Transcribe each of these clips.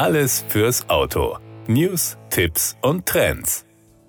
Alles fürs Auto. News, Tipps und Trends.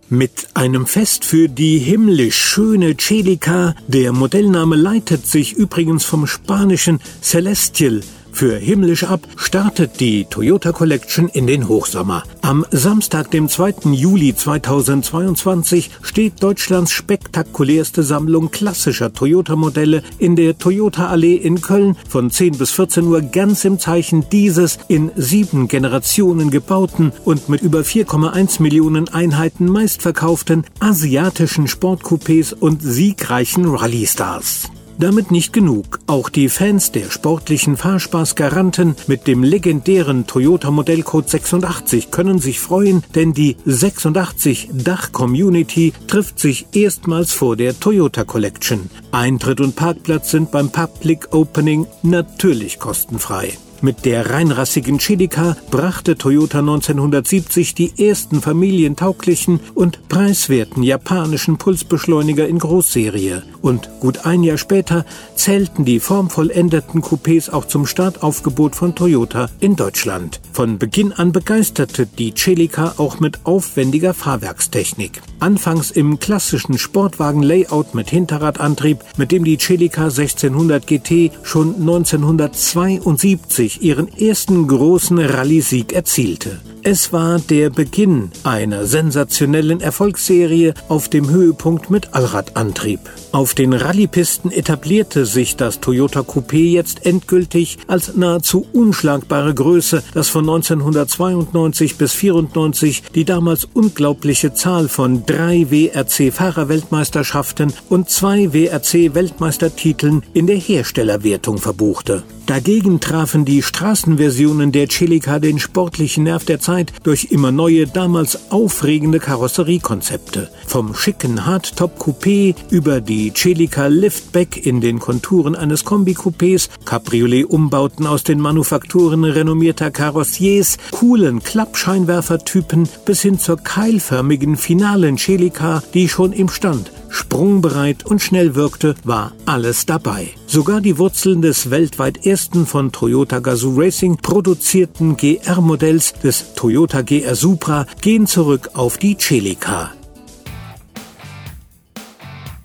Mit einem Fest für die himmlisch schöne Celica, der Modellname leitet sich übrigens vom spanischen Celestial, für himmlisch ab startet die Toyota Collection in den Hochsommer. Am Samstag, dem 2. Juli 2022, steht Deutschlands spektakulärste Sammlung klassischer Toyota-Modelle in der Toyota Allee in Köln von 10 bis 14 Uhr ganz im Zeichen dieses in sieben Generationen gebauten und mit über 4,1 Millionen Einheiten meistverkauften asiatischen Sportcoupés und siegreichen Rallye-Stars. Damit nicht genug. Auch die Fans der sportlichen Fahrspaßgaranten mit dem legendären Toyota Modellcode 86 können sich freuen, denn die 86 Dach-Community trifft sich erstmals vor der Toyota Collection. Eintritt und Parkplatz sind beim Public Opening natürlich kostenfrei. Mit der reinrassigen Celica brachte Toyota 1970 die ersten familientauglichen und preiswerten japanischen Pulsbeschleuniger in Großserie. Und gut ein Jahr später zählten die formvollendeten Coupés auch zum Startaufgebot von Toyota in Deutschland. Von Beginn an begeisterte die Celica auch mit aufwendiger Fahrwerkstechnik. Anfangs im klassischen Sportwagen-Layout mit Hinterradantrieb, mit dem die Celica 1600 GT schon 1972 1990 ihren ersten großen Rallye-Sieg erzielte. Es war der Beginn einer sensationellen Erfolgsserie auf dem Höhepunkt mit Allradantrieb. Auf den Rallyepisten etablierte sich das Toyota Coupé jetzt endgültig als nahezu unschlagbare Größe, das von 1992 bis 94 die damals unglaubliche Zahl von drei WRC-Fahrerweltmeisterschaften und zwei WRC-Weltmeistertiteln in der Herstellerwertung verbuchte. Dagegen trafen die Straßenversionen der Celica den sportlichen Nerv der Zeit durch immer neue, damals aufregende Karosseriekonzepte. Vom schicken Hardtop Coupé über die Celica Liftback in den Konturen eines Kombi-Coupés, Cabriolet-Umbauten aus den Manufakturen renommierter Karossiers, coolen Klappscheinwerfertypen bis hin zur keilförmigen finalen Celica, die schon im Stand sprungbereit und schnell wirkte, war alles dabei. Sogar die Wurzeln des weltweit ersten von Toyota Gazoo Racing produzierten GR-Modells des Toyota GR Supra gehen zurück auf die Celica.